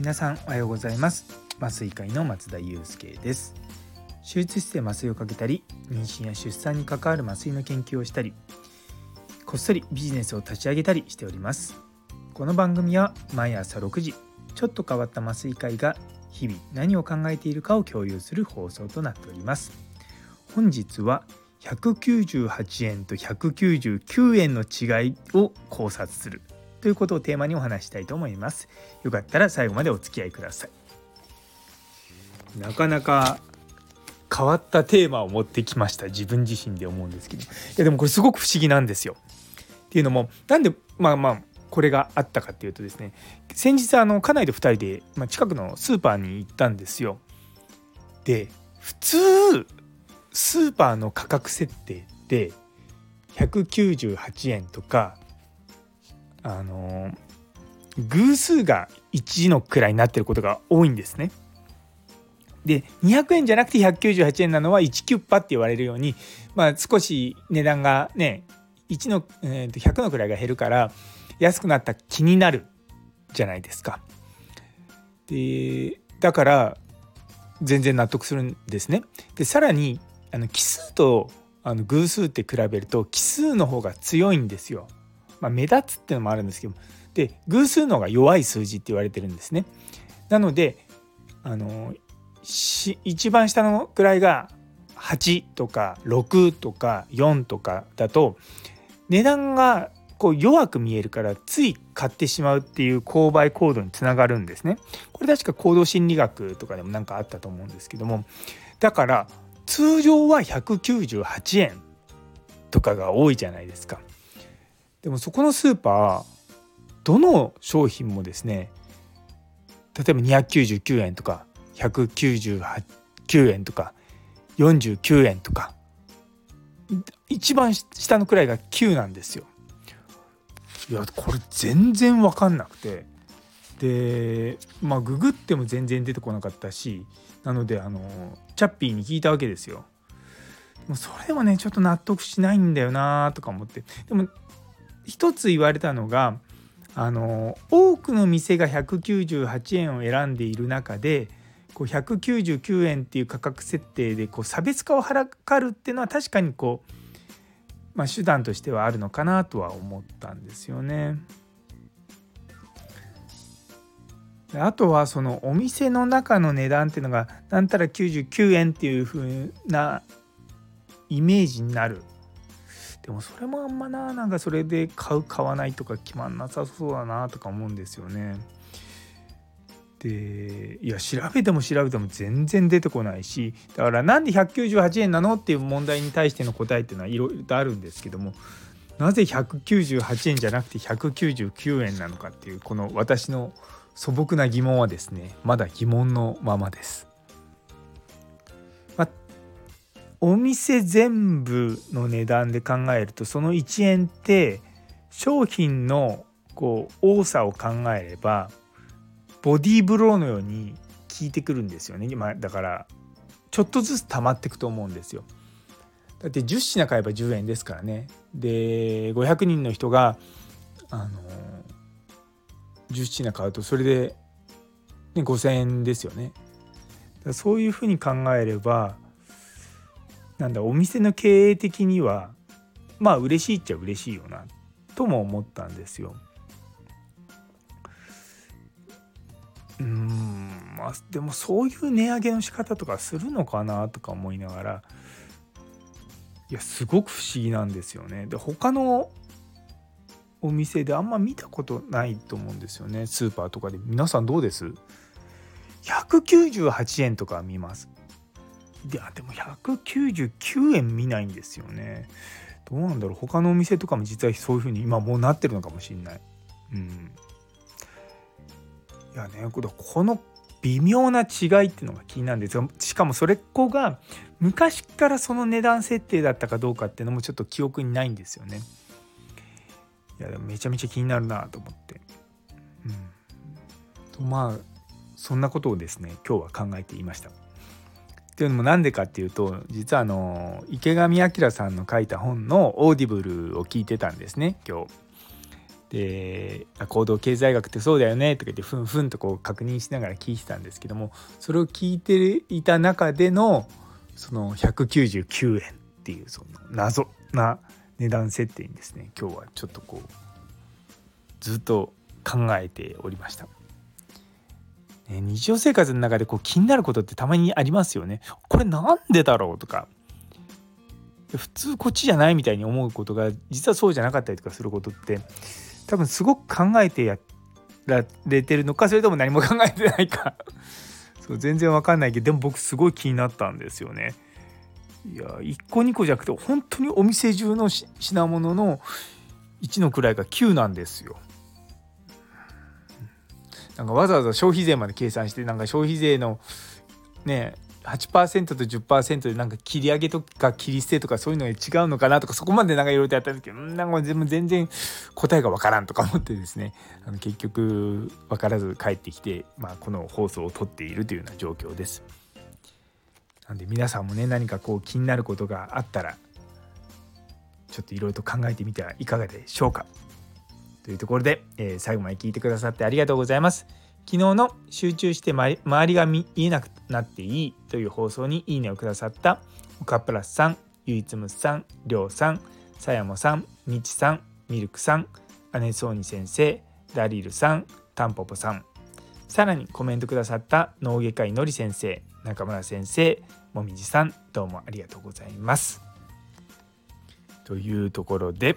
皆さんおはようございます。麻酔科医の松田祐介です。手術室で麻酔をかけたり妊娠や出産に関わる麻酔の研究をしたりこっそりビジネスを立ち上げたりしております。この番組は毎朝6時ちょっと変わった麻酔科医が日々何を考えているかを共有する放送となっております。本日は198円と199円の違いを考察するということをテーマにお話したいと思います。よかったら最後までお付き合いください。なかなか変わったテーマを持ってきました。自分自身で思うんですけど。いやでもこれすごく不思議なんですよ。っていうのもなんでまあまあこれがあったかっていうとですね。先日あの家内で2人で、まあ、近くのスーパーに行ったんですよ。で普通スーパーの価格設定って198円とかあの偶数が1のくらいになってることが多いんですね。で200円じゃなくて198円なのは1キュッパって言われるように、まあ、少し値段がね1の、えー、と100のくらいが減るから安くなった気になるじゃないですか。でだから全然納得するんですね。でさらにあの奇数とあの偶数って比べると奇数の方が強いんですよ。まあ、目立つっていうのもあるんですけどで偶数の方が弱い数字って言われてるんですね。なのであの一番下の位が8とか6とか4とかだと値段がこう弱く見えるからつい買ってしまうっていう購買行動につながるんですね。これ確か行動心理学とかでも何かあったと思うんですけどもだから通常は198円とかが多いじゃないですか。でもそこのスーパーどの商品もですね例えば299円とか199円とか49円とか一番下の位が9なんですよ。いやこれ全然分かんなくてでまあググっても全然出てこなかったしなのであのチャッピーに聞いたわけですよ。もそれはねちょっと納得しないんだよなとか思ってでも一つ言われたのがあの多くの店が198円を選んでいる中でこう199円っていう価格設定でこう差別化を図るっていうのは確かにこう、まあ、手段としてはあるのかなとは思ったんですよね。あとはそのお店の中の値段っていうのがなんたら99円っていう風なイメージになるでもそれもあんまななんかそれで買う買わないとか決まんなさそうだなとか思うんですよね。でいや調べても調べても全然出てこないしだからなんで198円なのっていう問題に対しての答えっていうのはいろいろとあるんですけどもなぜ198円じゃなくて199円なのかっていうこの私の素朴な疑問はですねまだ疑問のままです。お店全部の値段で考えるとその1円って商品のこう多さを考えればボディーブローのように効いてくるんですよね、まあ、だからちょっとずつ溜まっていくと思うんですよ。だって10品買えば10円ですからねで500人の人があの10品買うとそれで、ね、5,000円ですよね。そういうふうに考えればなんだお店の経営的にはまあ嬉しいっちゃ嬉しいよなとも思ったんですよ。うんまあでもそういう値上げの仕方とかするのかなとか思いながらいやすごく不思議なんですよね。で他のお店であんま見たことないと思うんですよねスーパーとかで皆さんどうです ?198 円とか見ます。いやでも199円見ないんですよね。どうなんだろう他のお店とかも実はそういう風に今もうなってるのかもしんない。うん。いやねこの微妙な違いっていうのが気になるんですよしかもそれっ子が昔からその値段設定だったかどうかっていうのもちょっと記憶にないんですよね。いやでもめちゃめちゃ気になるなと思って。うん、とまあそんなことをですね今日は考えていました。っていうのもなんでかっていうと実はあの池上彰さんの書いた本のオーディブルを聞いてたんですね今日。で行動経済学ってそうだよねとか言ってふんふんとこう確認しながら聞いてたんですけどもそれを聞いていた中でのその199円っていうその謎な値段設定にですね今日はちょっとこうずっと考えておりました。ね、日常生活の中でこう気になることってたまにありますよね。これなんでだろうとか普通こっちじゃないみたいに思うことが実はそうじゃなかったりとかすることって多分すごく考えてやられてるのかそれとも何も考えてないか そう全然わかんないけどでも僕すごい気になったんですよね。いや1個2個じゃなくて本当にお店中の品物の1の位が9なんですよ。なんかわざわざ消費税まで計算してなんか消費税のね8%と10%でなんか切り上げとか切り捨てとかそういうのが違うのかなとかそこまでなんかいろいろとやったんですけどなんか全然答えがわからんとか思ってですねあの結局分からず帰ってきて、まあ、この放送を撮っているというような状況です。なんで皆さんもね何かこう気になることがあったらちょっといろいろと考えてみてはいかがでしょうか。というところで、えー、最後まで聞いてくださってありがとうございます。昨日の集中して周りが見えなくなっていいという放送にいいねをくださった岡プラスさん、ゆいつむさん、りょうさん、さやもさん、みちさん、ミルクさん、姉そうに先生、ダリルさん、たんぽぽさん、さらにコメントくださった脳外科医のり先生、中村先生、もみじさん、どうもありがとうございます。というところで